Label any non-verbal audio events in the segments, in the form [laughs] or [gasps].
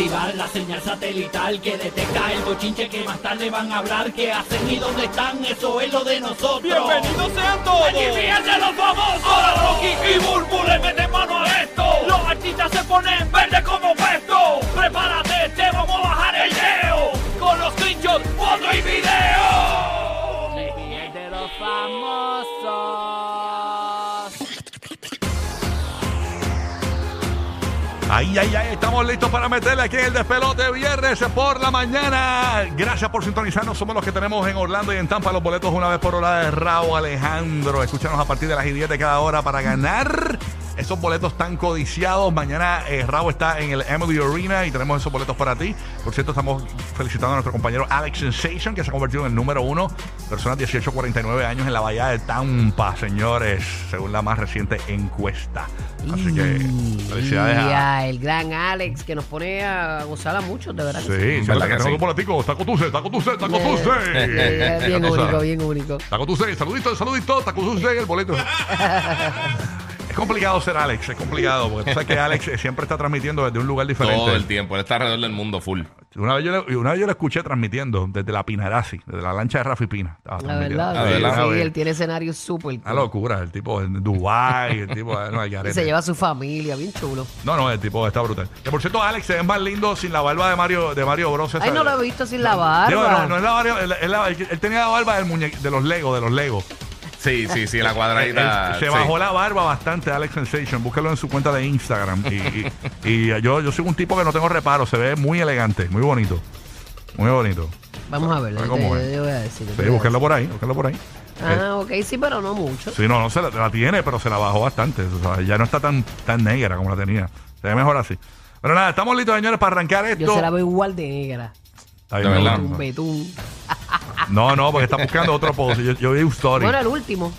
Activar la señal satelital que detecta el bochinche que más tarde van a hablar. ¿Qué hacen y dónde están? Eso es lo de nosotros. ¡Bienvenidos sean todos! ¡Aquí fíjense los famosos! Ahora Rocky y Burbu le meten mano a esto. Los artistas se ponen verde Ay, ay, ay, estamos listos para meterle aquí en el despelote viernes por la mañana. Gracias por sintonizarnos. Somos los que tenemos en Orlando y en Tampa los boletos una vez por hora de Raúl Alejandro. Escúchanos a partir de las 10 de cada hora para ganar esos boletos tan codiciados. Mañana eh, Raúl está en el Emily Arena y tenemos esos boletos para ti. Por cierto, estamos felicitando a nuestro compañero Alex Sensation, que se ha convertido en el número uno, personas 18 49 años en la bahía de Tampa, señores, según la más reciente encuesta. Así que felicidades a... Ya, el gran Alex que nos pone a gozar a muchos, de verdad. que Sí, ¿Verdad ¿verdad que sí? sí? boleticos, taco tuce, taco tuce, taco tuce. [laughs] bien tú único, bien único. Taco tuce, saludito, saludito, taco tuce, el boleto. [laughs] Es complicado ser Alex, es complicado, porque tú sabes que Alex siempre está transmitiendo desde un lugar diferente. Todo el tiempo. Él está alrededor del mundo full. Una vez, yo le, una vez yo lo escuché transmitiendo desde la Pinarasi, desde la lancha de Rafi Pina. La verdad, sí, ¿verdad? sí, él tiene escenarios súper Una cool. locura, el tipo en Dubái, el tipo no, Y se lleva a su familia, bien chulo. No, no, el tipo está brutal. Que por cierto, Alex se ve más lindo sin la barba de Mario, de Mario Bros. Ay, no lo he visto sin la barba. Digo, no, no es la barba, él, él- él- él tenía la barba del muñe- de los Legos, de los Legos. Sí, sí, sí, la cuadradita. [laughs] Se sí. bajó la barba bastante, Alex Sensation. Búscalo en su cuenta de Instagram. Y, y- y yo, yo soy un tipo que no tengo reparo. Se ve muy elegante, muy bonito. Muy bonito. Vamos a verlo. Yo ¿cómo te, es? yo te voy a decir. yo te Sí, por ahí, búsquenlo por ahí. Ah, ok, sí, pero no mucho. Sí, no, no se la, la tiene, pero se la bajó bastante. o sea, ya no está tan, tan negra como la tenía. Se ve mejor así. Pero nada, estamos listos, señores, para arrancar esto. Yo se la veo igual de negra. Está bien, betún. No, no, porque está buscando otro post. Yo, yo vi un story. Bueno, el último.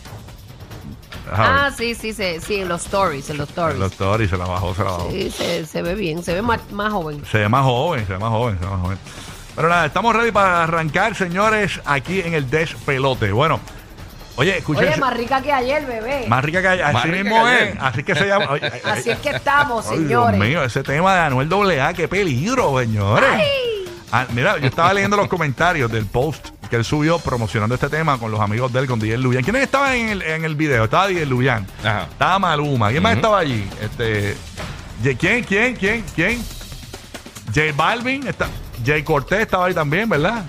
Ajá, Ah, sí, sí, sí, sí, en los stories, en los stories. el story se la bajó, se la bajó. Sí, se, se ve bien, se ve más, más joven. Se ve más joven, se ve más joven, se ve más joven. Pero nada, estamos ready para arrancar, señores, aquí en el despelote. Bueno, oye, escuchen. Oye, más rica que ayer, bebé. más rica que ayer. Más Así rica mismo que es. ayer. Así que se llama. oye, [laughs] Así es que estamos, ay, señores. Dios mío, ese tema de Anuel AA, qué peligro, señores. Ah, mira, yo estaba leyendo los comentarios del post que él subió promocionando este tema con los amigos de él, con DJ Luyan. ¿Quiénes estaban en el, en el video? Estaba DJ Luyan. Ajá. Estaba Maluma. ¿Quién más Ujú. estaba allí? Este, Ye- ¿Quién? ¿Quién? ¿Quién? ¿Quién? J Balvin. Está, Jay Cortés estaba ahí también, ¿verdad?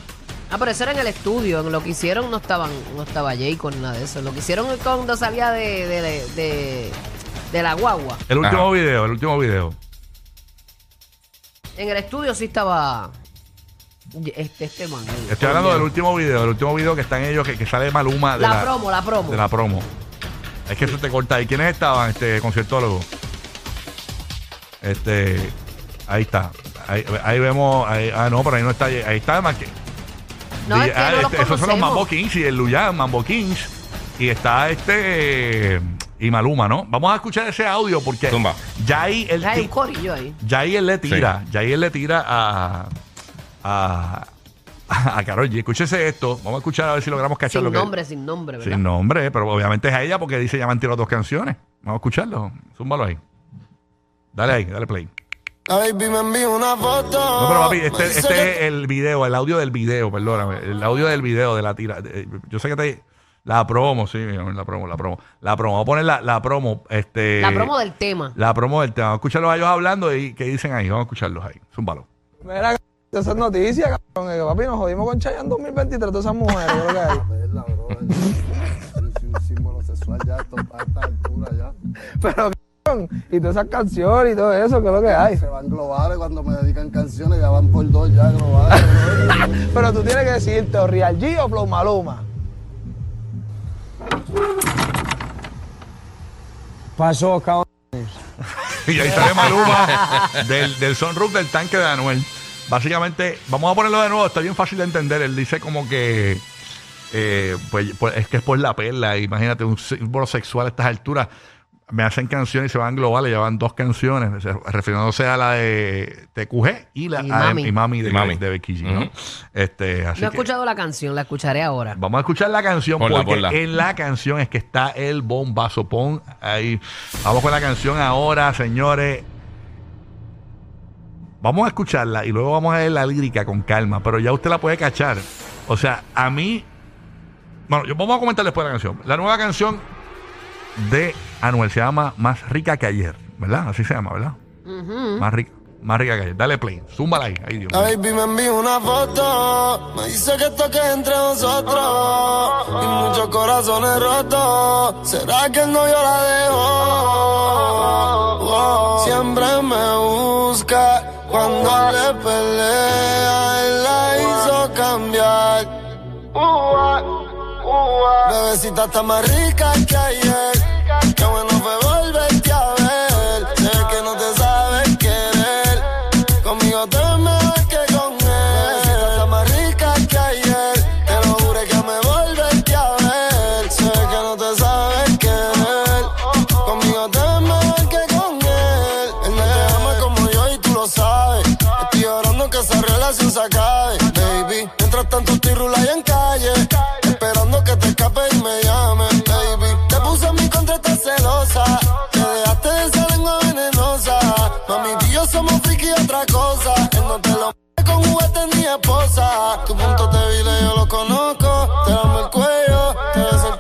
Ah, pero eso era en el estudio. En lo que hicieron no estaban, no estaba Jay con nada de eso. Lo que hicieron cuando salía de, de, de, de- de la guagua. El último Ajá. video, el último video. En el estudio sí estaba este, este man. el Estoy hablando del último video, del último video que están ellos, que, que sale Maluma de La, la, promo, la promo. de la promo. Es que eso te corta ahí. ¿Quiénes estaban, este conciertólogo? Este, ahí está. Ahí, ahí vemos, ahí- ah, no, pero ahí no está. Ahí está más que. No, es que ah, no los este, esos son los. Mambo Kings y el Luyan, Mambo Kings. Y está este. Y Maluma, ¿no? Vamos a escuchar ese audio porque Zumba. ya ahí él, Hay un corillo ahí. ya ahí él le tira, ya ahí él le tira a. a a Karol G. Escúchese esto. Vamos a escuchar a ver si logramos cachar Sin lo que nombre, sin nombre, ¿verdad? sin nombre, pero obviamente es a ella porque dice ya me han tirado dos canciones. Vamos a escucharlo. Zúmbalo ahí. Dale ahí, dale play. La baby me envió una foto. No, pero papi, este, este que- es el video, el audio del video, perdóname. El audio del video de la tira. eh, Yo sé que te. La promo, sí, la promo, la promo. La promo. Vamos a poner la, la promo. Este, La promo del tema. La promo del tema. Vamos a escucharlos a ellos hablando y qué dicen ahí. Vamos a escucharlos ahí. Zúmbalo. Mira, esas noticias, cabrón. que, papi, nos jodimos con Chayanne en 2023, todas esas mujeres, yo creo que hay. Verla, bro. Es un símbolo sexual ya a esta altura ya. Pero, cabrón, y todas esas canciones y todo eso, que es lo que hay. Se van globales cuando me dedican canciones, ya van por dos ya globales. [laughs] Pero tú tienes que decirte o Real G o Flow Maluma. Pasó, cabrón. [laughs] y ahí sale Maluma del, del sunroof del tanque de Anuel. Básicamente, vamos a ponerlo de nuevo, está bien fácil de entender. Él dice como que eh, pues, pues, es que es por la perla. Imagínate un símbolo sexual a estas alturas. Me hacen canciones y se van globales, llevan dos canciones, refiriéndose a la de TQG y la Y a- Mami. y Mami de, Y Mami. de Becky G, ¿no? Este, así No he que- escuchado la canción, la escucharé ahora. Vamos a escuchar la canción Ponla, porque ponla. en la canción es que está el bombazo. Pon ahí. Vamos con la canción ahora, señores. Vamos a escucharla y luego vamos a ver la lírica con calma, pero ya usted la puede cachar. O sea, a mí. Bueno, yo, vamos a comentar después la canción. La nueva canción de Anuel se llama Más rica que ayer, ¿verdad? Así se llama, ¿verdad? Más rica. Más rica que ayer. Dale play. Zúmbala ahí. Ay, Dios La mío. baby me envió una foto, me dice que esto que es entre nosotros y muchos corazones rotos. ¿Será que el novio la dejó? Oh, siempre me busca cuando le pelea, él la hizo cambiar. Bebecita está más rica que ayer. Qué bueno fue y otra cosa. Él no te lo con juguetes ni esposa. Tu punto débil yo lo conozco. Te damos el cuello, te beso.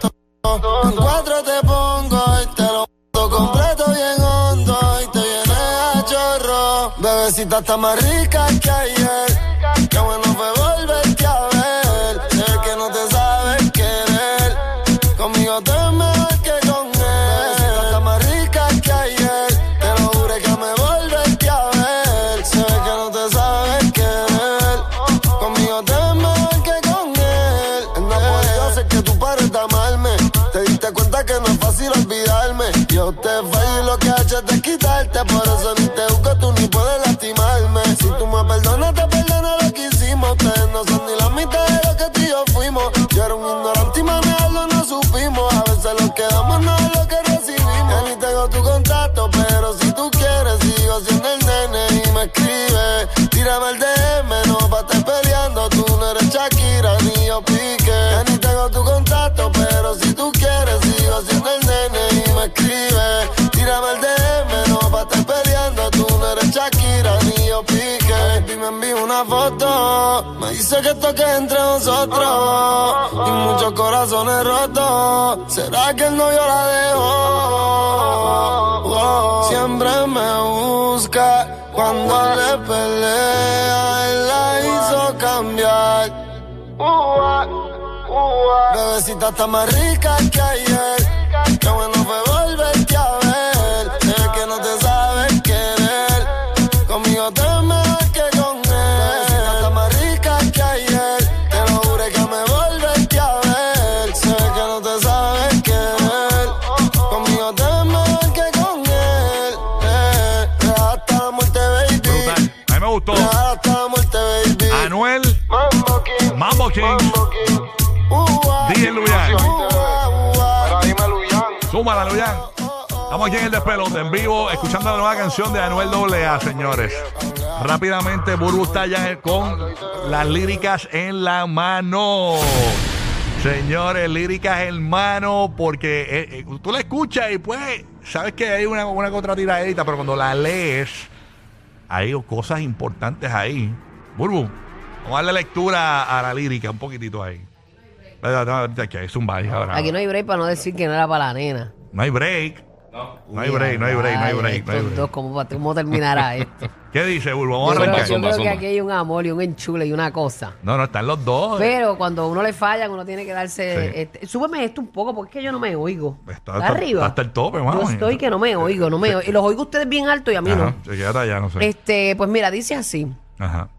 En cuatro te pongo y te lo completo bien hondo. Y te viene a chorro. Bebecita está más rica que ayer. Por eso ni te busco, tú ni puedes lastimarme. Si tú me perdonas, te perdono lo que hicimos. Ustedes no son ni la mitad de lo que tú y yo fuimos. Yo era un ignorante y manejarlo no supimos. A veces lo que damos no es lo que recibimos. Ni tengo tu una foto. Me dice que esto que entre nosotros. Y muchos corazones rotos. ¿Será que el novio la dejó? Oh, siempre me busca cuando le pelea. Él la hizo cambiar. Bebecita está más rica que ayer. Qué bueno fue Estamos aquí en el despelote, en vivo, escuchando la nueva canción de Anuel AA, señores. Rápidamente, Burbu está ya con las líricas en la mano. Señores, líricas en mano, porque eh, eh, tú la escuchas y pues, sabes que hay una, una contra tiradita, pero cuando la lees, hay cosas importantes ahí. Burbu, vamos a darle lectura a la lírica un poquitito ahí. Aquí no hay break para no decir que no era para la nena. No hay break. No hay break, no hay break, no hay Ay, break. no hay estos break. dos, ¿cómo, terminará [laughs] esto? ¿Qué dice, Bulbo? Vamos a Yo creo, arrancar. yo Zumba, creo que aquí hay un amor y un enchule y una cosa. No, no, están los dos. Pero cuando uno le falla, uno tiene que darse. Sí. este, súbeme esto un poco porque es que yo no me oigo. Está- arriba. hasta el tope, Yo vamos. estoy que no me oigo, no me oigo. Y los oigo ustedes bien alto y a mí Ajá, no. se queda allá, no sé. Este, pues mira, dice así. Ajá.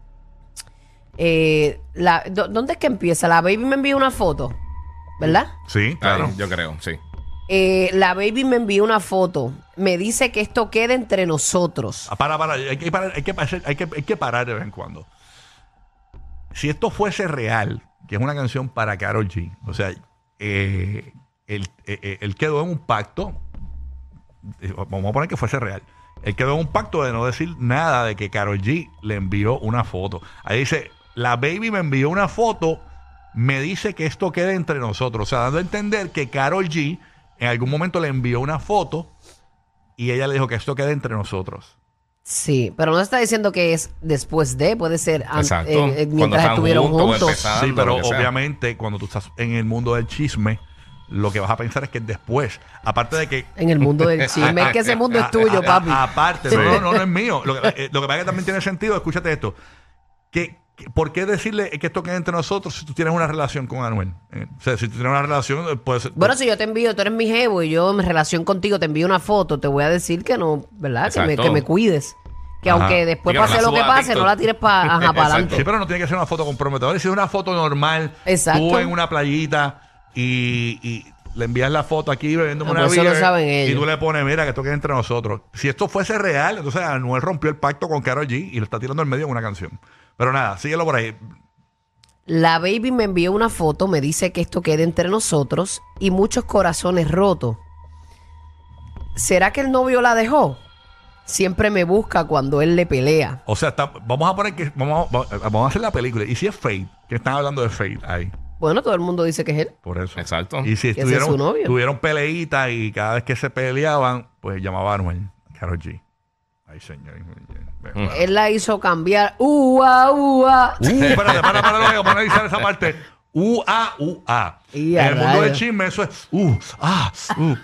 Eh, la, ¿dó- ¿Dónde es que empieza? La baby me envió una foto, ¿verdad? Sí, claro. Yo creo, sí. Eh, la baby me envió una foto. Me dice que esto queda entre nosotros. Ah, Para, para, hay que parar, hay que, hay que, hay que parar de vez en cuando. Si esto fuese real, que es una canción para Carol G, o sea, eh, él, eh, él quedó en un pacto, vamos a poner que fuese real, él quedó en un pacto de no decir nada de que Carol G le envió una foto. Ahí dice, la baby me envió una foto, me dice que esto quede entre nosotros, o sea, dando a entender que Carol G en algún momento le envió una foto y ella le dijo que esto quede entre nosotros. Sí, pero no está diciendo que es después de, puede ser an- Exacto. eh, eh, Cuando mientras están estuvieron juntos o juntos. empezando. Sí, pero lo que sea. obviamente cuando tú estás en el mundo del chisme, lo que vas a pensar es que es después. Aparte de que. En el mundo del [laughs] chisme. es que ese mundo es tuyo, a- a- papi. aparte, Sí. no, no, no, no es mío. Lo que, eh, lo que pasa es que también tiene sentido, escúchate esto. Que- ¿Por qué decirle que esto quede entre nosotros si tú tienes una relación con Anuel? Eh, o sea, si tú tienes una relación, eh, puede ser. Bueno, si yo te envío, tú eres mi jevo y yo en relación contigo te envío una foto, te voy a decir que no, ¿verdad? Que me, que me cuides. Que Ajá. aunque después pase lo que suba a pase, TikTok. no la tires para [laughs] adelante. Sí, pero no tiene que ser una foto comprometedora. Si es una foto normal, Exacto. tú en una playita y, y le envías la foto aquí bebiendo Ah, una eso lo beer, saben y ellos. tú le pones, mira, que esto queda entre nosotros. Si esto fuese real, entonces Anuel rompió el pacto con Karol G y lo está tirando en medio en una canción. Pero nada, síguelo por ahí. La baby me envió una foto, me dice que esto quede entre nosotros y muchos corazones rotos. ¿Será que el novio la dejó? Siempre me busca cuando él le pelea. O sea, está- vamos a poner que vamos, a- vamos a hacer la película. Y si es Fate, que están hablando de Fate ahí. Bueno, todo el mundo dice que es él. Por eso. Exacto. Y si ese es estuvieron, su novio. tuvieron peleitas y cada vez que se peleaban, pues llamaba a Anuel, Karol G. Ay, señor. Bueno. Él la hizo cambiar. ¡Ua, ua! Uh, espérate, para, para, para, para analizar esa parte. U-A, U-A. Y En a el mundo rayos. del chisme, eso es U, A, U.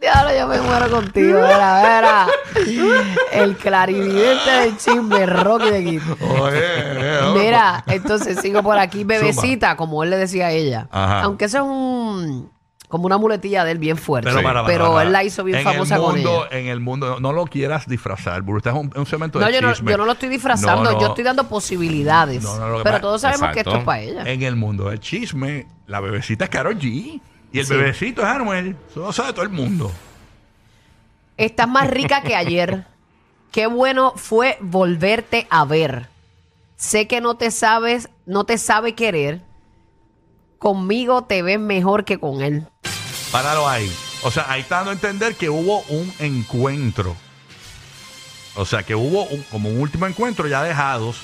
Diablo, yo me muero contigo, vera, vera. El clarividente del chisme, Rocky de oh, Mira, entonces sigo por aquí, bebecita, como él le decía a ella. Ajá. Aunque eso es un como una muletilla de él bien fuerte. Pero, para, para, Pero para. él la hizo bien en famosa el con ella. En el mundo, no, no lo quieras disfrazar, Burro. Este es un, un cemento No de yo, no, chisme. yo no lo estoy disfrazando, No, no. yo estoy dando posibilidades. No, no, pero todos sabemos que esto es para ella. En el mundo del chisme, la bebecita es Karol G. Y el Sí. bebecito es Anuel. Eso lo sabe todo el mundo. Estás más rica que ayer. Qué bueno fue volverte a ver. Sé que no te sabes, no te sabe querer. Conmigo te ves mejor que con él. Páralo ahí. O sea, ahí está dando a entender que hubo un encuentro. O sea, que hubo un- como un último encuentro ya dejados.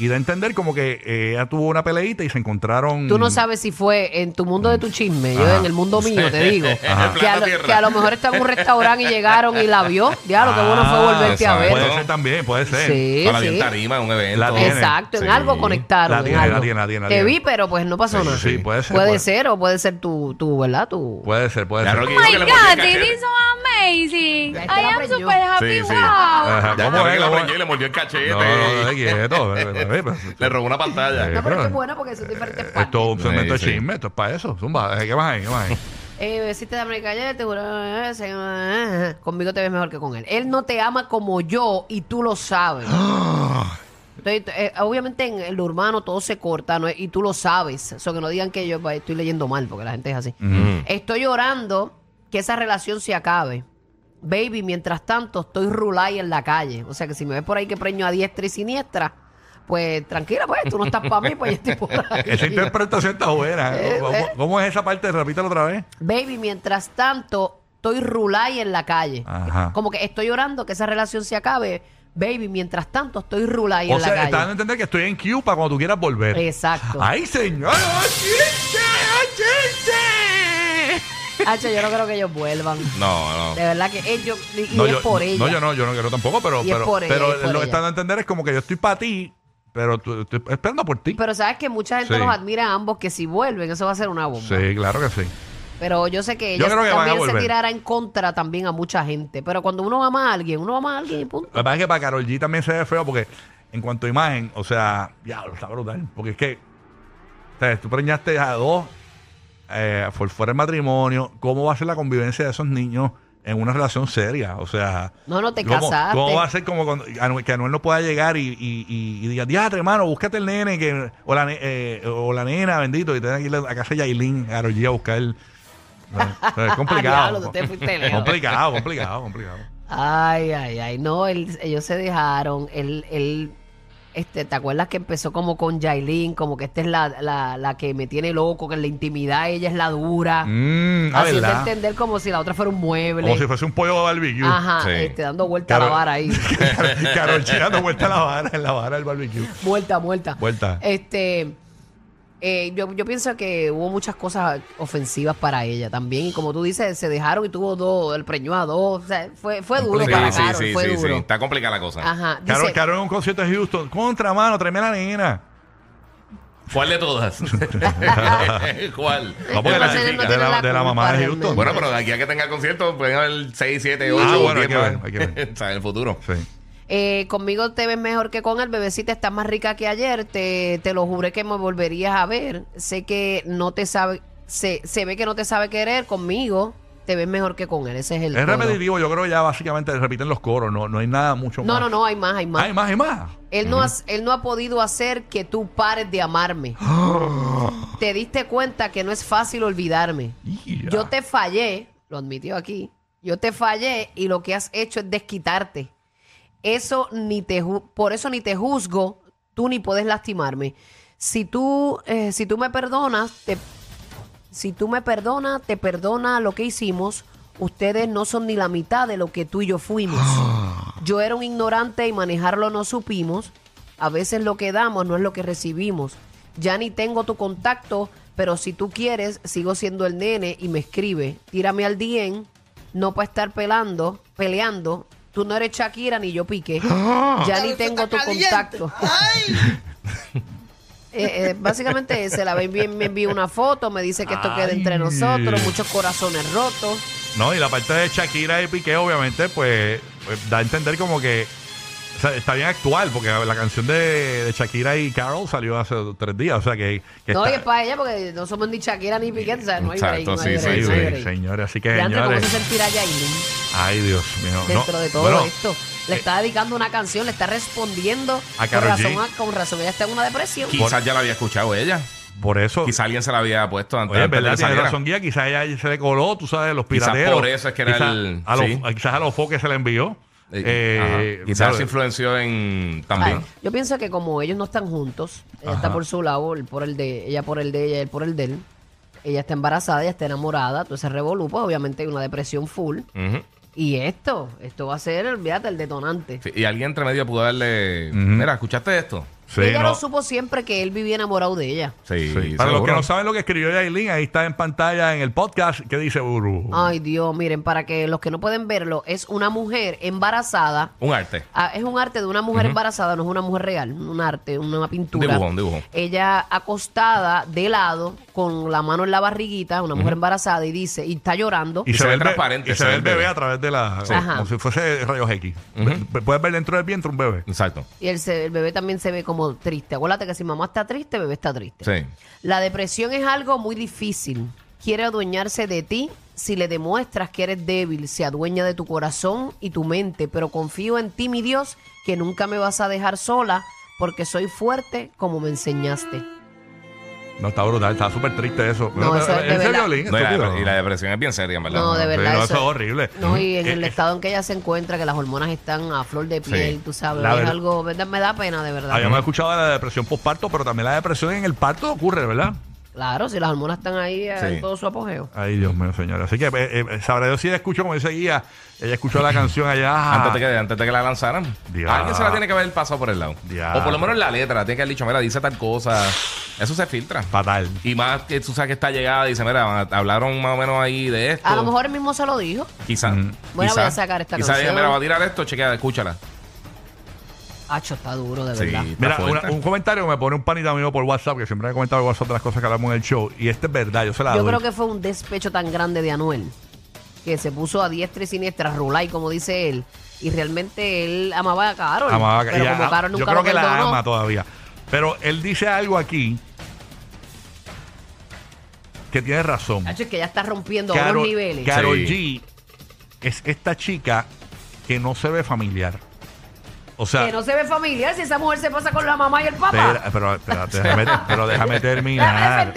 Y da a entender como que eh, ella tuvo una peleita y se encontraron. Tú no sabes si fue en tu mundo de tu chisme, yo Ajá. en el mundo mío, te digo. [laughs] Que a, lo, Tierra. que a lo mejor está en un restaurante y llegaron y la vio. Diablo, qué bueno fue Ah, volverte a ver. Puede ser también, puede ser. Sí, Para bien sí. tarima un evento. La tiene. Exacto, en Sí. algo conectaron. La en tiene, la tiene, la tiene, la Te vi, pero pues no pasó Sí, nada. Sí, puede ser. Puede puede, ser o puede ser tu, tu ¿verdad? Tu... Puede ser, puede Ya, ser. Oh my que God, amazing. Ya I está la am super happy. Sí, sí. Wow. Ajá, Ya, ¿Cómo ya es? que la ¿Cómo es? y le mordió el cachete. No, no, no, quieto. [laughs] Ve, ve. Le robó una pantalla. Eh, No, pero pero- esto es bueno porque son diferentes partes. Esto es un segmento Sí, de sí. chisme, esto es para eso. Zumba, eh, ¿qué más hay? ¿Qué más hay? [laughs] Eh, si te da América ayer, te juro, eh, se- eh, conmigo te ves mejor que con él. Él no te ama como yo y tú lo sabes. [gasps] Entonces, eh, obviamente en el urbano todo se corta ¿no? y tú lo sabes. Eso que no digan que yo pues, estoy leyendo mal porque la gente es así. Estoy llorando que esa relación se acabe. Baby, mientras tanto estoy rulay en la calle. O sea que si me ves por ahí que preño a diestra y siniestra, pues tranquila, pues tú no estás para mí, pues yo estoy por ahí. Esa interpretación está buena. Eh, ¿Cómo, eh. cómo es esa parte? Repítelo otra vez. Baby, mientras tanto, estoy rulay en la calle. Ajá. Como que estoy llorando que esa relación se acabe. Baby, mientras tanto, estoy rulay O en sea, la está dando a calle. entender que estoy en para cuando tú quieras volver. Exacto. ¡Ay, señor! ¡Oh, chiste! ¡Oh, chiste! Hacho, yo no creo que ellos vuelvan. No, no. De verdad que ellos, y, y No, es por ella. no, yo no, yo no quiero tampoco, pero, Y es pero, por ella, pero es por lo que ella. está dando a entender es como que yo estoy para ti, pero tú- estoy esperando por ti. Pero sabes que mucha gente Sí. los admira a ambos, que si vuelven, eso va a ser una bomba. Sí, claro que sí. Pero yo sé que ella también se tirará en contra también a mucha gente. Pero cuando uno ama a alguien, uno ama a alguien y punto. Lo que pasa es que para Carol G también se ve feo porque en cuanto a imagen, o sea, ya, está brutal. Porque es que, o sea, tú preñaste a dos eh, por fuera del matrimonio, ¿cómo va a ser la convivencia de esos niños en una relación seria. O sea, No, no te ¿cómo, casaste. ¿Cómo va a ser como cuando que Anuel no pueda llegar y, y, y, y diga, diatre, hermano, búscate el nene que, o, la, eh, o la nena, bendito, y tenga que ir a casa de Yailin, a G, a buscar. No, sea, es [laughs] complicado. Diablo, complicado, complicado, complicado. Ay, ay, ay. No, él- ellos se dejaron. Él, él, este, ¿te acuerdas que empezó como con Jailin? Como que esta es la, la, la que me tiene loco, que en la intimidad ella es la dura. Mm, ah, haciendo ¿verdad? entender como si la otra fuera un mueble. Como si fuese un pollo de barbecue. Ajá, Sí. este, dando vuelta a la vara ahí. [laughs] Carol dando vuelta a la vara, en la vara del barbecue. Vuelta, vuelta. Vuelta. Este, eh, yo, yo pienso que hubo muchas cosas ofensivas para ella también. Y como tú dices, se dejaron y tuvo dos, el preñó a dos. O sea, fue, fue duro Sí, para sí, Karol, sí, fue sí, duro. sí. Está complicada la cosa. Ajá. Carol, dice- Carol en un concierto de Houston. Contra, mano, tráeme a la nena. ¿Cuál de todas? [laughs] ¿Cuál? No, porque la- de la- la de la culpa mamá de. Houston. Bueno, pero de aquí a que tenga el concierto pueden haber 6, 7, 8, Ah, bueno, hay 10 que ver, hay que ver. o sea, en el futuro. Sí. Eh, conmigo te ves mejor que con él, bebecita, estás más rica que ayer, te, te lo juré que me volverías a ver. Sé que no te sabe, se, se ve que no te sabe querer conmigo, te ves mejor que con él, ese es el Es coro. repetitivo, yo creo que ya básicamente repiten los coros, no, no hay nada mucho No, más. no, no, hay más, hay más. Hay más, hay más. Él, no has- él no ha podido hacer que tú pares de amarme. [gasps] te diste cuenta que no es fácil olvidarme. Yo te fallé, lo admitió aquí. Yo te fallé y lo que has hecho es desquitarte. Eso ni te por eso ni te juzgo, tú ni puedes lastimarme. Si tú, eh, si tú me perdonas, te, si tú me perdonas, te perdona lo que hicimos. Ustedes no son ni la mitad de lo que tú y yo fuimos. [gasps] Yo era un ignorante y manejarlo no supimos. A veces lo que damos no es lo que recibimos. Ya ni tengo tu contacto, pero si tú quieres, sigo siendo el nene y me escribe. Tírame al DM, no para estar pelando, peleando. Tú no eres Shakira ni yo pique. [gasps] Ya ni tengo tu contacto. [laughs] Eh, eh, básicamente se la ve bien, me envía una foto, me dice que esto queda entre nosotros, muchos corazones rotos. No, y la parte de Shakira y Piqué, obviamente, pues, pues, da a entender como que o sea, está bien actual, porque la canción de, de Shakira y Carol salió hace tres días. O sea que, que No, y es para ella porque no somos ni Shakira ni Piqué, o sea, no hay break, Exacto, no hay sí, break, Sí, no hay sí, break. señores, así que De antes, ¿cómo se señores. sentirá Yailin Ay, Dios mío. no, dentro de todo bueno, esto? Le está dedicando una canción, le está respondiendo. A con razón, a- con razón, ella está en una depresión. Quizás ya la había escuchado ella. Por eso. Quizás alguien se la había puesto antes, Oye, antes de verdad, saliera. razón, guía. Quizás ella se le coló, tú sabes, los Quizás pirateros. por eso es que era Quizás el- A los, sí. Quizás a los foques se le envió. Eh, Eh. Quizás se influenció en Ay, también. yo pienso que como ellos no están juntos, ella Ajá. está por su lado, él por el de ella por el de ella, él por el de él. Ella está embarazada, ella está enamorada, entonces revolú, pues obviamente hay una depresión full. Ujú. Y esto, esto va a ser, olvídate, el detonante. Sí, Y alguien entre medio pudo darle. Mira, ¿escuchaste esto? Sí, ella no. lo supo siempre que él vivía enamorado de ella. Sí, Sí. Para los que no saben lo que escribió Yailin, ahí está en pantalla en el podcast. ¿Qué dice Buru? Ay, Dios, miren, para que los que no pueden verlo, es una mujer embarazada. Un arte. Ah, es un arte de una mujer embarazada, no es una mujer real, un arte, una pintura. Un dibujo, un dibujo. Ella acostada de lado, con la mano en la barriguita, una mujer embarazada, y dice, y está llorando. Y se ve transparente, Y se ve el bebé a través de la. Sí. Ajá. Como si fuese rayos X. Puedes ver dentro del vientre un bebé. Exacto. Y el bebé también se ve como triste. Acuérdate que si mamá está triste, bebé está triste. Sí. La depresión es algo muy difícil. Quiere adueñarse de ti. Si le demuestras que eres débil, se adueña de tu corazón y tu mente. Pero confío en ti, mi Dios, que nunca me vas a dejar sola, porque soy fuerte como me enseñaste. No, está brutal, está súper triste eso. No, eso es de ese verdad. violín, No, y, la, y la depresión es bien seria, en verdad. No, de Sí, verdad. no, eso es horrible. No, y en Eh, el eh, estado en que ella se encuentra, que las hormonas están a flor de piel, Sí. tú sabes, La es verdad- algo, ¿verdad? me da pena, de verdad. Habíamos escuchado de la depresión postparto, pero también la depresión en el parto ocurre, ¿verdad? Claro, si las hormonas están ahí eh, Sí. en todo su apogeo. Ay, Dios mío, señora. Así que eh, eh, sabrá Dios si ella escuchó, como dice Guía, ella escuchó la [laughs] canción allá. Antes de, que, antes de que la lanzaran. Alguien se la tiene que haber pasado por el lado. O por lo menos la letra. Tiene que haber dicho, mira, dice tal cosa. Eso se filtra. Fatal. Y más que tú sabes que está llegada y dice, mira, hablaron más o menos ahí de esto. A lo mejor él mismo se lo dijo. Quizás. Mm. Bueno, voy a sacar esta Quizás canción. mira, va a tirar esto, chequea, escúchala. Hacho, está duro, de Sí, verdad. está Mira, fuerte. una- un comentario que me pone un panita mío por WhatsApp, que siempre me ha comentado por WhatsApp de las cosas que hablamos en el show. Y este es verdad, yo se la Yo doy. creo que fue un despecho tan grande de Anuel que se puso a diestra y siniestra, rulay, como dice él. Y realmente él amaba a Carol. Amaba- pero ella- como Carol yo nunca creo lo que la perdonó, ama todavía. Pero él dice algo aquí que tiene razón. Hacho, es que ya está rompiendo a Karol, unos niveles. Karol Sí. G es esta chica que no se ve familiar. O sea, Que no se ve familiar si esa mujer se pasa con la mamá y el papá. espera, pero, espera, [laughs] déjame, pero déjame terminar.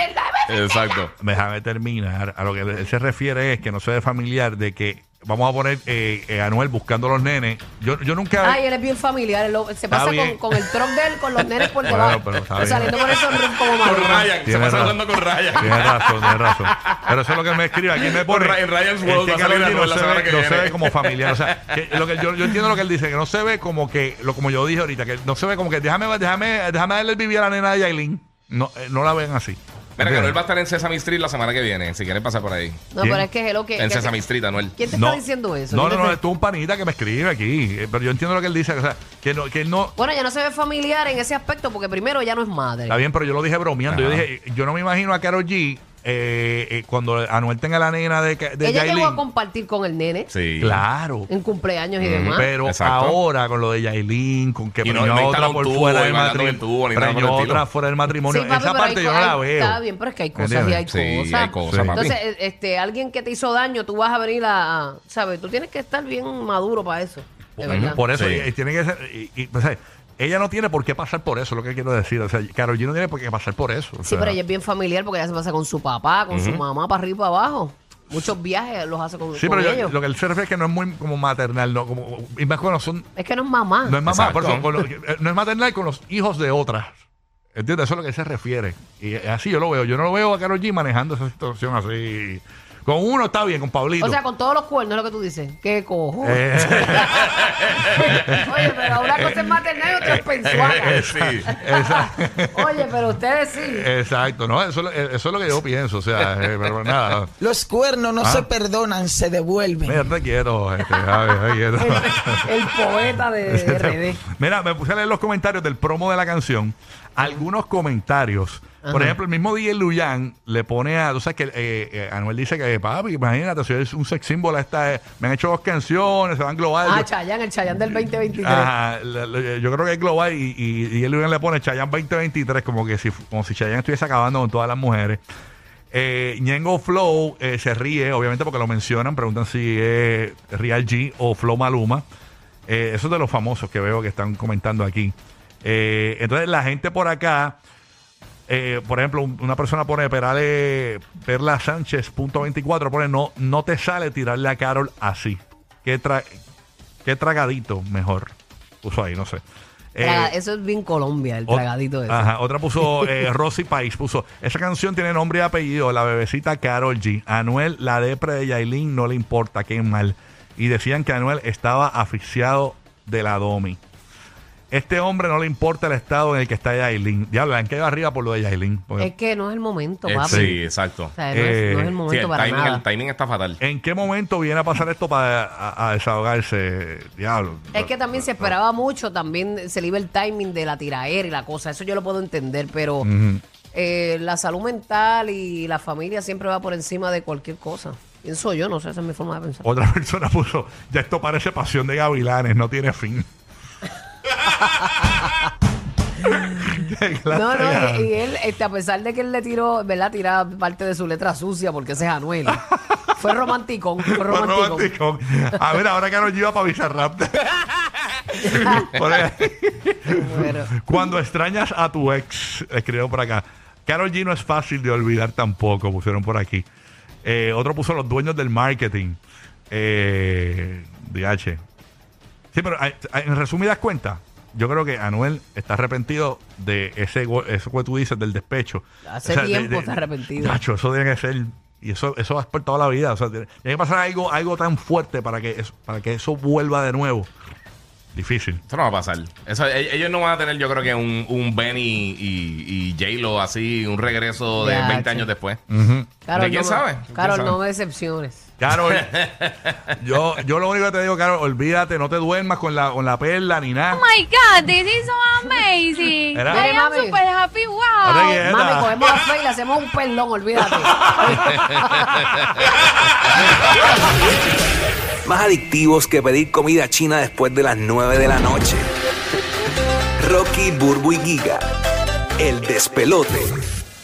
Exacto. Déjame terminar. A lo que él se refiere es que no se ve familiar de que vamos a poner eh, eh, a Anuel buscando a los nenes. Yo, yo nunca. Ay, él es bien familiar. él lo- se pasa con, bien. con el truck de él, con los nenes por [laughs] Bueno, debajo. pero está Pero bien. saliendo por eso como Con Maluma. Ryan, se Tiene pasa razón. hablando con Ryan. Tienes razón, tienes razón. Pero eso es lo que me escribe. Aquí me pone. Ra- en Ryan's es World que va a salir Karol G Anuel no, la se semana ve, que no viene. se ve como familiar. O sea, que lo que yo, yo entiendo lo que él dice, que no se ve como que, lo como yo dije ahorita, que no se ve como que déjame, déjame, déjame darle el vivir a la nena de Yailin. No, eh, no la ven así. Mira, que. Anuel va a estar en Sesame Street la semana que viene. Si quieren pasar por ahí. No, ¿Quién? pero es que es lo que. En que- Sesame Street, Anuel. ¿Quién te está diciendo eso? No, ¿Quién no, te no, es un panita que me escribe aquí. eh, Pero yo entiendo lo que él dice. O sea, que, no, que él no. Bueno, ella no se ve familiar en ese aspecto porque primero ella no es madre. Está bien, pero yo lo dije bromeando. Yo dije, yo no me imagino a Karol G eh, eh, cuando Anuel tenga la nena de, de ella llegó a Yailin. compartir con el nene Sí. Claro. en cumpleaños y demás. Pero Exacto. ahora con lo de Yailin, con que Y no- preñó no a otra por tubo fuera y del el matrimonio, tubo, ni nada por preñó el a estilo. otra fuera del matrimonio. Sí, papi, Esa pero parte hay yo co- no la hay- veo. Está bien, pero es que hay cosas ¿Entiendes? y hay Sí, cosas. hay cosas, Sí. papi. Entonces, eh, este, alguien que te hizo daño, tú vas a venir a, a- ¿sabes? Tú tienes que estar bien maduro para eso. De verdad. Por eso Sí. y- y tiene que ser. y- y, o sea, ella no tiene por qué pasar por eso, es lo que quiero decir. O sea, Karol G no tiene por qué pasar por eso. o Sí, sea, pero ella es bien familiar porque ella se pasa con su papá, con su mamá, para arriba y para abajo. Muchos viajes los hace con, Sí, con pero yo- ellos. lo que él se refiere es que no es muy como maternal, no, como, y más cuando son, Es que no es mamá. no es mamá, Exacto. por eso, con lo- eh, no es maternal con los hijos de otras. ¿Entiendes? Eso es lo que él se refiere. Y así yo lo veo. Yo no lo veo a Karol G manejando esa situación así. Con uno está bien, con Pablito. o sea, con todos los cuernos es lo que tú dices. ¿Qué cojo? Eh, [laughs] Oye, pero una cosa es maternal y otra es pensuaca. [laughs] Sí. exacto. [laughs] Oye, pero ustedes sí. Exacto, ¿no? Eso, eso es lo que yo pienso. O sea, eh, pero nada. Los cuernos no Ah. se perdonan, se devuelven. Mira, te quiero, este, Javi, te quiero. El, el poeta de RD. Mira, me puse a leer los comentarios del promo de la canción. Algunos comentarios. Por Ajá. ejemplo, el mismo DJ Luyan le pone a. Tú sabes que eh, eh, Anuel dice que, papi, imagínate, soy un sex symbol. Esta, me han hecho dos canciones, se van global. Ah, Yo- Chayanne, el Chayanne del 2023. Ajá, le- le- yo creo que es global y, y, y el Luyan le pone Chayanne 2023 como que si, como si Chayanne estuviese acabando con todas las mujeres. Eh, Ñengo Flow eh, se ríe, obviamente porque lo mencionan, preguntan si es Real G o Flow Maluma. Eh, eso es de los famosos que veo que están comentando aquí. Eh, entonces la gente por acá, eh, por ejemplo, un- una persona pone Perale, Perla Sánchez, punto 24, pone no, no te sale tirarle a Carol así. ¿Qué, tra qué tragadito mejor? Puso ahí, no sé. Eh, Traga- eso es bien Colombia, el tragadito ese. Ajá, otra puso [laughs] eh, Rosy País, puso, esa canción tiene nombre y apellido, la bebecita Carol G. Anuel, la depre de Yailin, no le importa, qué mal. Y decían que Anuel estaba asfixiado de la Domi. Este hombre no le importa el estado en el que está Yailin. Diablo, han quedado arriba por lo de Yailin. porque- Es que no es el momento, Eh, papi. sí, exacto. O sea, no, Eh, es, no es el Sí, momento el, para timing, nada. el timing está fatal. ¿En qué momento viene a pasar esto para a, a desahogarse? Diablo. Es que también se esperaba mucho, también se le iba el timing de la tiraera y la cosa, eso yo lo puedo entender, pero eh, la salud mental y la familia siempre va por encima de cualquier cosa. Pienso yo, no sé, esa es mi forma de pensar. Otra [laughs] persona puso, ya esto parece pasión de gavilanes, no tiene fin. No, no, y, y él, este, a pesar de que él le tiró, ¿verdad? Tira parte de su letra sucia porque ese es Anuel. fue romántico, fue romántico. A ver, ahora que nos lleva para Bizarrap. [laughs] Bueno. Cuando extrañas a tu ex, escribió por acá. Carol G no es fácil de olvidar tampoco, pusieron por aquí. Eh, otro puso los dueños del marketing. Eh, DH. Sí, pero en resumidas cuentas, yo creo que Anuel está arrepentido de ese eso que tú dices del despecho. Hace tiempo de- está arrepentido. Nacho, eso tiene que ser. Y eso, eso va por toda la vida. O sea, tiene, tiene que pasar algo, algo tan fuerte para que, eso, para que eso vuelva de nuevo. Difícil. Eso no va a pasar. Eso, e- ellos no van a tener, yo creo que un, un Benny y, y J-Lo así, un regreso de Ya, 20 che. años después. Carol, ¿De quién no, sabe? me- ¿Quién Carol, sabe? no me decepciones. Carol, [laughs] yo, yo lo único que te digo, Carol, olvídate, no te duermas con la, con la perla ni nada. Oh my God, this is so amazing. Era- I am Mami. super happy. Wow. Que-. Mami, cogemos a Fe y le hacemos un perdón, olvídate. [laughs] Más adictivos que pedir comida china después de las 9 de la noche. Rocky, Burbu y Giga. El despelote.